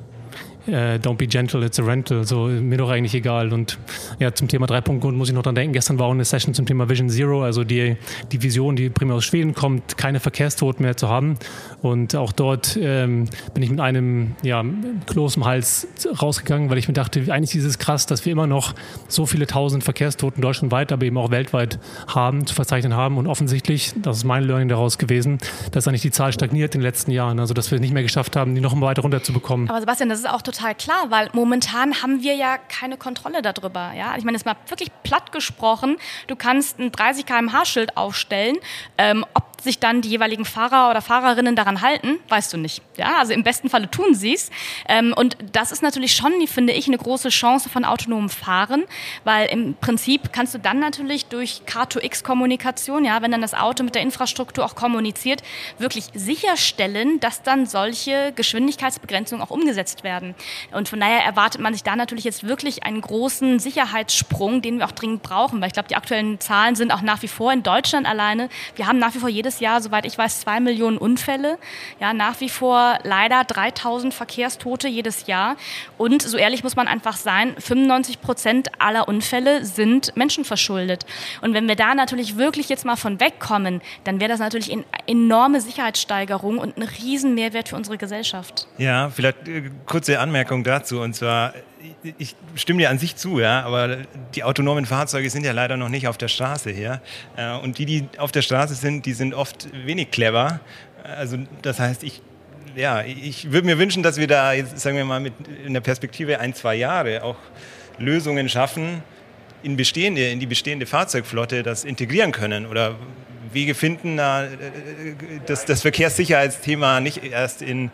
äh, don't be gentle, it's a rental. So, mir doch eigentlich egal. Und ja, zum Thema 3.0 muss ich noch dran denken. Gestern war auch eine Session zum Thema Vision Zero, also die, die Vision, die primär aus Schweden kommt, keine Verkehrstoten mehr zu haben. Und auch dort ähm, bin ich mit einem ja, Kloß im Hals rausgegangen, weil ich mir dachte, eigentlich ist es krass, dass wir immer noch so viele tausend Verkehrstoten deutschlandweit, aber eben auch weltweit haben, zu verzeichnen haben. Und offensichtlich, das ist mein Learning daraus gewesen, dass eigentlich die Zahl stagniert in den letzten Jahren. Also, dass wir es nicht mehr geschafft haben, die noch mal weiter runterzubekommen. Aber Sebastian, das ist auch total total klar, weil momentan haben wir ja keine Kontrolle darüber. Ja? Ich meine, jetzt mal wirklich platt gesprochen, du kannst ein 30 km/h-Schild aufstellen, ähm, ob sich dann die jeweiligen Fahrer oder Fahrerinnen daran halten, weißt du nicht. Ja, also im besten Falle tun sie es. Ähm, und das ist natürlich schon, finde ich, eine große Chance von autonomem Fahren, weil im Prinzip kannst du dann natürlich durch Car2X-Kommunikation, ja, wenn dann das Auto mit der Infrastruktur auch kommuniziert, wirklich sicherstellen, dass dann solche Geschwindigkeitsbegrenzungen auch umgesetzt werden. Und von daher erwartet man sich da natürlich jetzt wirklich einen großen Sicherheitssprung, den wir auch dringend brauchen, weil ich glaube, die aktuellen Zahlen sind auch nach wie vor in Deutschland alleine. Wir haben nach wie vor jedes Jahr, soweit ich weiß, zwei Millionen Unfälle. Ja, nach wie vor leider 3000 Verkehrstote jedes Jahr. Und so ehrlich muss man einfach sein, 95 Prozent aller Unfälle sind menschenverschuldet. Und wenn wir da natürlich wirklich jetzt mal von wegkommen, dann wäre das natürlich eine enorme Sicherheitssteigerung und ein Riesenmehrwert für unsere Gesellschaft. Ja, vielleicht äh, kurze Anmerkung dazu. Und zwar, ich stimme dir an sich zu, ja, aber die autonomen Fahrzeuge sind ja leider noch nicht auf der Straße hier. Äh, und die, die auf der Straße sind, die sind oft wenig clever. Also das heißt, ich ja, ich würde mir wünschen, dass wir da jetzt, sagen wir mal, mit in der Perspektive ein, zwei Jahre auch Lösungen schaffen, in, bestehende, in die bestehende Fahrzeugflotte das integrieren können oder Wege finden, äh, das, das Verkehrssicherheitsthema nicht erst in,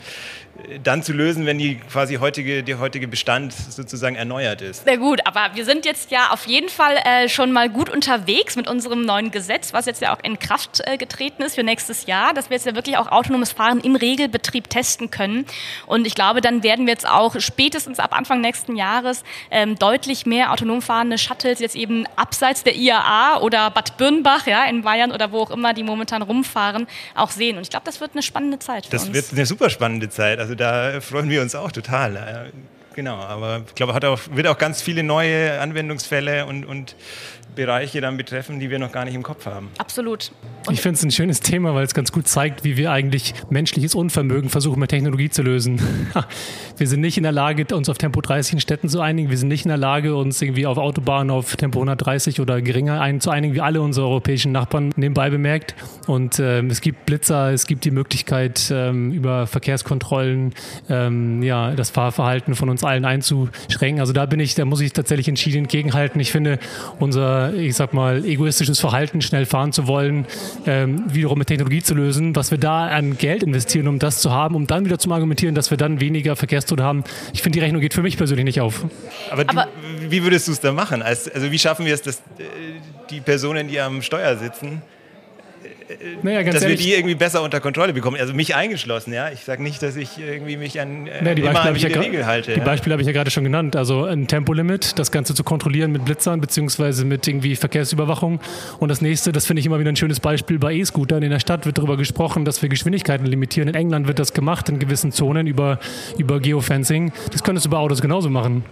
dann zu lösen, wenn die quasi heutige, der heutige Bestand sozusagen erneuert ist. Sehr gut, aber wir sind jetzt ja auf jeden Fall äh, schon mal gut unterwegs mit unserem neuen Gesetz, was jetzt ja auch in Kraft äh, getreten ist für nächstes Jahr, dass wir jetzt ja wirklich auch autonomes Fahren im Regelbetrieb testen können. Und ich glaube, dann werden wir jetzt auch spätestens ab Anfang nächsten Jahres ähm, deutlich mehr autonom fahrende Shuttles jetzt eben abseits der IAA oder Bad Birnbach, ja, in Bayern oder wo auch immer die momentan rumfahren, auch sehen. Und ich glaube, das wird eine spannende Zeit für das uns. Wird eine super spannende Zeit. Also also da freuen wir uns auch total. genau. Aber ich glaube, hat auch, wird auch ganz viele neue Anwendungsfälle und, und Bereiche dann betreffen, die wir noch gar nicht im Kopf haben. Absolut. Und ich finde es ein schönes Thema, weil es ganz gut zeigt, wie wir eigentlich menschliches Unvermögen versuchen mit Technologie zu lösen. wir sind nicht in der Lage, uns auf Tempo 30 in Städten zu einigen. Wir sind nicht in der Lage, uns irgendwie auf Autobahnen auf Tempo 130 oder geringer ein zu einigen, wie alle unsere europäischen Nachbarn nebenbei bemerkt. Und ähm, es gibt Blitzer, es gibt die Möglichkeit, ähm, über Verkehrskontrollen ähm, ja, das Fahrverhalten von uns allen einzuschränken. Also da bin ich, da muss ich tatsächlich entschieden entgegenhalten. Ich finde, unser ich sag mal, egoistisches Verhalten, schnell fahren zu wollen, ähm, wiederum mit Technologie zu lösen, was wir da an Geld investieren, um das zu haben, um dann wieder zu argumentieren, dass wir dann weniger Verkehrstote haben. Ich finde, die Rechnung geht für mich persönlich nicht auf. Aber, Aber wie würdest du es da machen? Also, wie schaffen wir es, dass äh, die Personen, die am Steuer sitzen, naja, dass ehrlich, wir die irgendwie besser unter Kontrolle bekommen. Also mich eingeschlossen, ja. Ich sage nicht, dass ich irgendwie mich an, äh, naja, die immer an die ja Regel halte. Die ja. Beispiele habe ich ja gerade schon genannt. Also ein Tempolimit, das Ganze zu kontrollieren mit Blitzern beziehungsweise mit irgendwie Verkehrsüberwachung. Und das nächste, das finde ich immer wieder ein schönes Beispiel bei E-Scootern. In der Stadt wird darüber gesprochen, dass wir Geschwindigkeiten limitieren. In England wird das gemacht in gewissen Zonen über, über Geofencing. Das könntest du bei Autos genauso machen.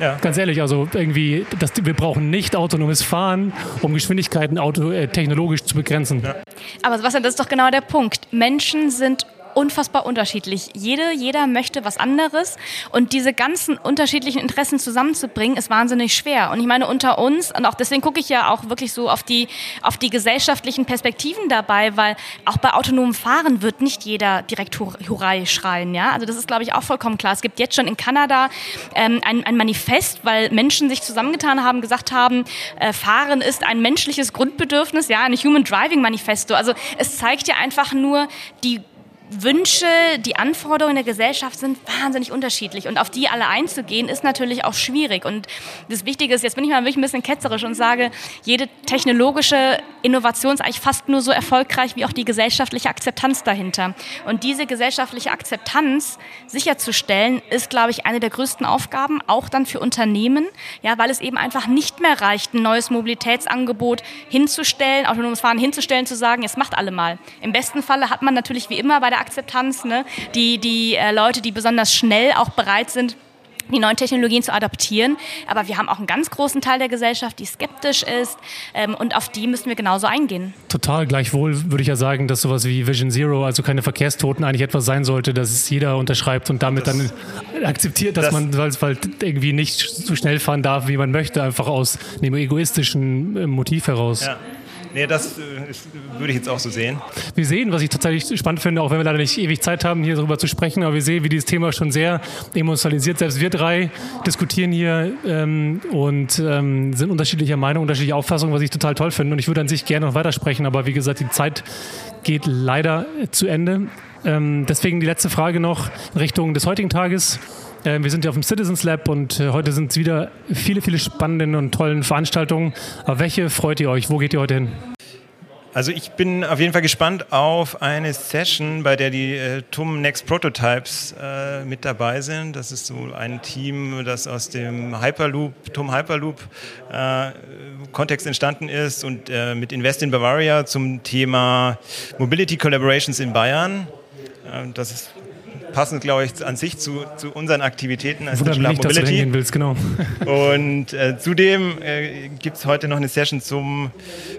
Ja. Ganz ehrlich, also irgendwie, das, wir brauchen nicht autonomes Fahren, um Geschwindigkeiten auto, äh, technologisch zu begrenzen. Ja. Aber Sebastian, das ist doch genau der Punkt. Menschen sind unfassbar unterschiedlich. Jede, jeder möchte was anderes und diese ganzen unterschiedlichen Interessen zusammenzubringen, ist wahnsinnig schwer. Und ich meine, unter uns, und auch deswegen gucke ich ja auch wirklich so auf die, auf die gesellschaftlichen Perspektiven dabei, weil auch bei autonomem Fahren wird nicht jeder direkt Hurra schreien, ja. Also das ist, glaube ich, auch vollkommen klar. Es gibt jetzt schon in Kanada ähm, ein, ein Manifest, weil Menschen sich zusammengetan haben, gesagt haben, äh, Fahren ist ein menschliches Grundbedürfnis, ja, ein Human Driving Manifesto. Also es zeigt ja einfach nur die Wünsche, die Anforderungen der Gesellschaft sind wahnsinnig unterschiedlich. Und auf die alle einzugehen ist natürlich auch schwierig. Und das Wichtige ist, jetzt bin ich mal wirklich ein bisschen ketzerisch und sage, jede technologische Innovation ist eigentlich fast nur so erfolgreich wie auch die gesellschaftliche Akzeptanz dahinter. Und diese gesellschaftliche Akzeptanz sicherzustellen ist, glaube ich, eine der größten Aufgaben, auch dann für Unternehmen, ja, weil es eben einfach nicht mehr reicht, ein neues Mobilitätsangebot hinzustellen, autonomes Fahren hinzustellen, zu sagen, jetzt macht alle mal. Im besten Falle hat man natürlich wie immer bei der Akzeptanz, ne? die, die äh, Leute, die besonders schnell auch bereit sind, die neuen Technologien zu adaptieren. Aber wir haben auch einen ganz großen Teil der Gesellschaft, die skeptisch ist ähm, und auf die müssen wir genauso eingehen. Total. Gleichwohl würde ich ja sagen, dass sowas wie Vision Zero, also keine Verkehrstoten, eigentlich etwas sein sollte, dass es jeder unterschreibt und damit das, dann akzeptiert, dass das, man weil es halt irgendwie nicht so schnell fahren darf, wie man möchte, einfach aus einem egoistischen äh, Motiv heraus. Ja. Nee, das äh, ist, würde ich jetzt auch so sehen. Wir sehen, was ich tatsächlich spannend finde, auch wenn wir leider nicht ewig Zeit haben, hier darüber zu sprechen, aber wir sehen, wie dieses Thema schon sehr emotionalisiert. Selbst wir drei diskutieren hier ähm, und ähm, sind unterschiedlicher Meinung, unterschiedlicher Auffassung, was ich total toll finde. Und ich würde an sich gerne noch weitersprechen, aber wie gesagt, die Zeit geht leider zu Ende. Ähm, deswegen die letzte Frage noch in Richtung des heutigen Tages. Äh, wir sind ja auf dem Citizens Lab und äh, heute sind es wieder viele, viele spannende und tollen Veranstaltungen. Aber welche freut ihr euch? Wo geht ihr heute hin? Also ich bin auf jeden Fall gespannt auf eine Session, bei der die äh, TUM Next Prototypes äh, mit dabei sind. Das ist so ein Team, das aus dem Hyperloop, TUM Hyperloop äh, Kontext entstanden ist und äh, mit Invest in Bavaria zum Thema Mobility Collaborations in Bayern. das ist passend, glaube ich, an sich zu, zu unseren Aktivitäten als Digital nicht, Mobility. Dass willst, genau. Und äh, zudem äh, gibt es heute noch eine Session zum,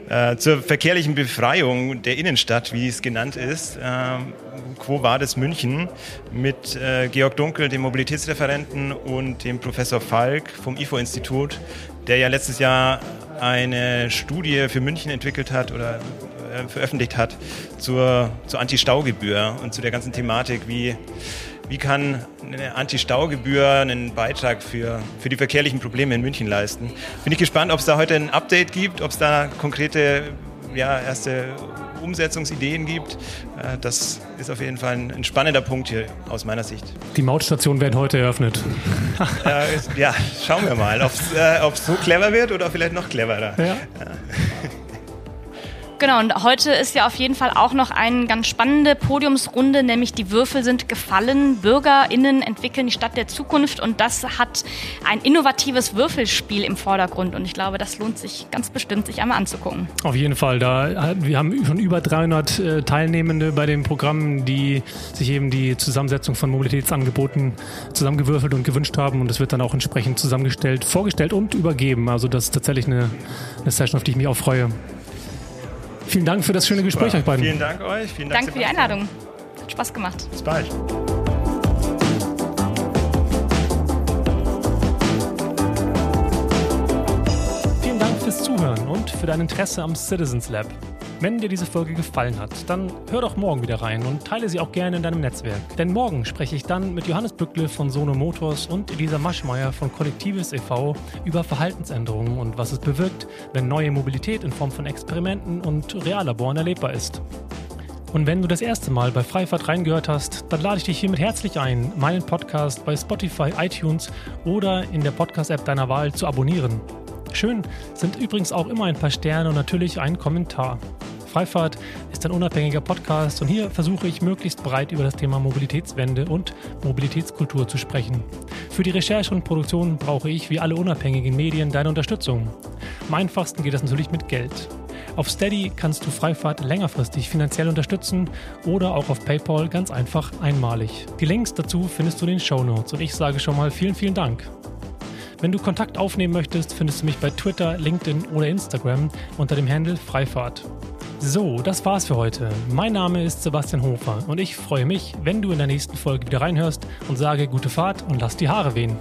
äh, zur verkehrlichen Befreiung der Innenstadt, wie es genannt ist. Ähm, Quo Vadis München mit äh, Georg Dunkel, dem Mobilitätsreferenten und dem Professor Falk vom IFO-Institut, der ja letztes Jahr eine Studie für München entwickelt hat oder äh, veröffentlicht hat zur, zur Anti-Staugebühr und zu der ganzen Thematik, wie, wie kann eine Anti-Staugebühr einen Beitrag für, für die verkehrlichen Probleme in München leisten. Bin ich gespannt, ob es da heute ein Update gibt, ob es da konkrete ja, erste Umsetzungsideen gibt. Äh, das ist auf jeden Fall ein, spannender Punkt hier aus meiner Sicht. Die Mautstationen werden heute eröffnet. ja, schauen wir mal, ob es äh, so clever wird oder vielleicht noch cleverer. Ja. Ja. Genau, und heute ist ja auf jeden Fall auch noch eine ganz spannende Podiumsrunde, nämlich die Würfel sind gefallen. BürgerInnen entwickeln die Stadt der Zukunft und das hat ein innovatives Würfelspiel im Vordergrund und ich glaube, das lohnt sich ganz bestimmt, sich einmal anzugucken. Auf jeden Fall, da wir haben schon über 300 äh, Teilnehmende bei dem Programm, die sich eben die Zusammensetzung von Mobilitätsangeboten zusammengewürfelt und gewünscht haben und es wird dann auch entsprechend zusammengestellt, vorgestellt und übergeben. Also das ist tatsächlich eine, eine Session, auf die ich mich auch freue. Vielen Dank für das schöne Gespräch, Super. euch beiden. Vielen Dank euch. Vielen Dank Danke für die Einladung. Hat Spaß gemacht. Bis bald. Vielen Dank fürs Zuhören und für dein Interesse am Citizens Lab. Wenn dir diese Folge gefallen hat, dann hör doch morgen wieder rein und teile sie auch gerne in deinem Netzwerk. Denn morgen spreche ich dann mit Johannes Bückle von Sono Motors und Elisa Maschmeyer von Kollektives e.V. über Verhaltensänderungen und was es bewirkt, wenn neue Mobilität in Form von Experimenten und Reallaboren erlebbar ist. Und wenn du das erste Mal bei Freifahrt reingehört hast, dann lade ich dich hiermit herzlich ein, meinen Podcast bei Spotify, iTunes oder in der Podcast-App deiner Wahl zu abonnieren. Schön sind übrigens auch immer ein paar Sterne und natürlich ein Kommentar. Freifahrt ist ein unabhängiger Podcast und hier versuche ich möglichst breit über das Thema Mobilitätswende und Mobilitätskultur zu sprechen. Für die Recherche und Produktion brauche ich wie alle unabhängigen Medien deine Unterstützung. Am einfachsten geht das natürlich mit Geld. Auf Steady kannst du Freifahrt längerfristig finanziell unterstützen oder auch auf PayPal ganz einfach einmalig. Die Links dazu findest du in den Show Notes und ich sage schon mal vielen, vielen Dank. Wenn du Kontakt aufnehmen möchtest, findest du mich bei Twitter, LinkedIn oder Instagram unter dem Handle Freifahrt. So, das war's für heute. Mein Name ist Sebastian Hofer und ich freue mich, wenn du in der nächsten Folge wieder reinhörst und sage gute Fahrt und lass die Haare wehen.